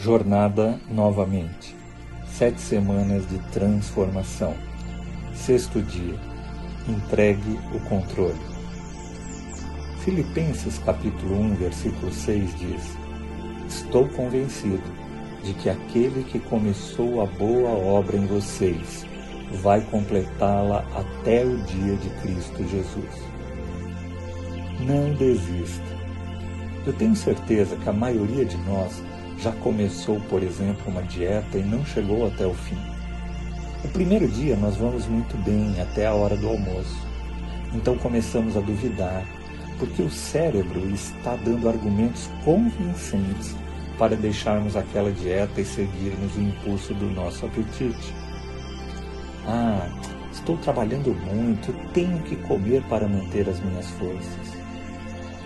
Jornada novamente. Sete semanas de transformação. Sexto dia. Entregue o controle. Filipenses capítulo 1, versículo 6 diz: Estou convencido de que aquele que começou a boa obra em vocês vai completá-la até o dia de Cristo Jesus. Não desista. Eu tenho certeza que a maioria de nós já começou, por exemplo, uma dieta e não chegou até o fim. O primeiro dia nós vamos muito bem até a hora do almoço. Então começamos a duvidar, porque o cérebro está dando argumentos convincentes para deixarmos aquela dieta e seguirmos o impulso do nosso apetite. Ah, estou trabalhando muito, tenho que comer para manter as minhas forças.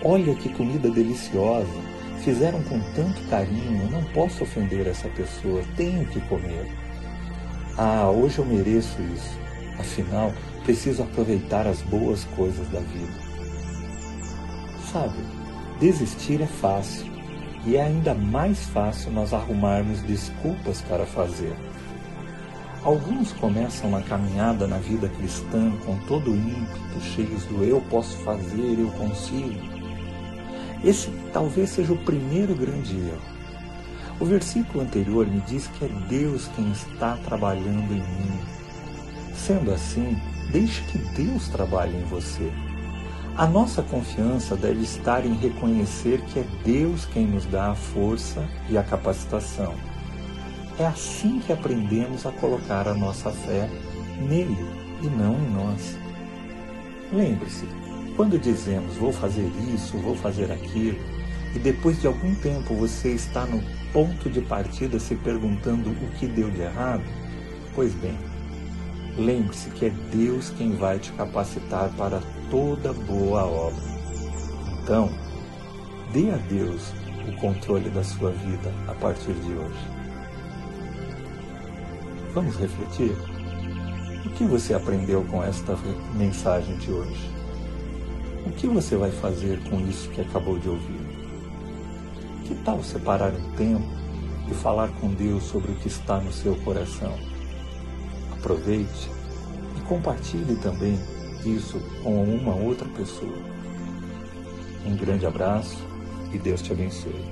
Olha que comida deliciosa! Fizeram com tanto carinho, não posso ofender essa pessoa, tenho que comer. Ah, hoje eu mereço isso. Afinal, preciso aproveitar as boas coisas da vida. Sabe, desistir é fácil e é ainda mais fácil nós arrumarmos desculpas para fazer. Alguns começam a caminhada na vida cristã com todo o ímpeto, cheios do eu posso fazer, eu consigo. Esse talvez seja o primeiro grande erro. O versículo anterior me diz que é Deus quem está trabalhando em mim. Sendo assim, deixe que Deus trabalhe em você. A nossa confiança deve estar em reconhecer que é Deus quem nos dá a força e a capacitação. É assim que aprendemos a colocar a nossa fé nele e não em nós. Lembre-se, quando dizemos vou fazer isso, vou fazer aquilo, e depois de algum tempo você está no ponto de partida se perguntando o que deu de errado, pois bem, lembre-se que é Deus quem vai te capacitar para toda boa obra. Então, dê a Deus o controle da sua vida a partir de hoje. Vamos refletir? O que você aprendeu com esta mensagem de hoje? O que você vai fazer com isso que acabou de ouvir? Que tal separar um tempo e falar com Deus sobre o que está no seu coração? Aproveite e compartilhe também isso com uma outra pessoa. Um grande abraço e Deus te abençoe.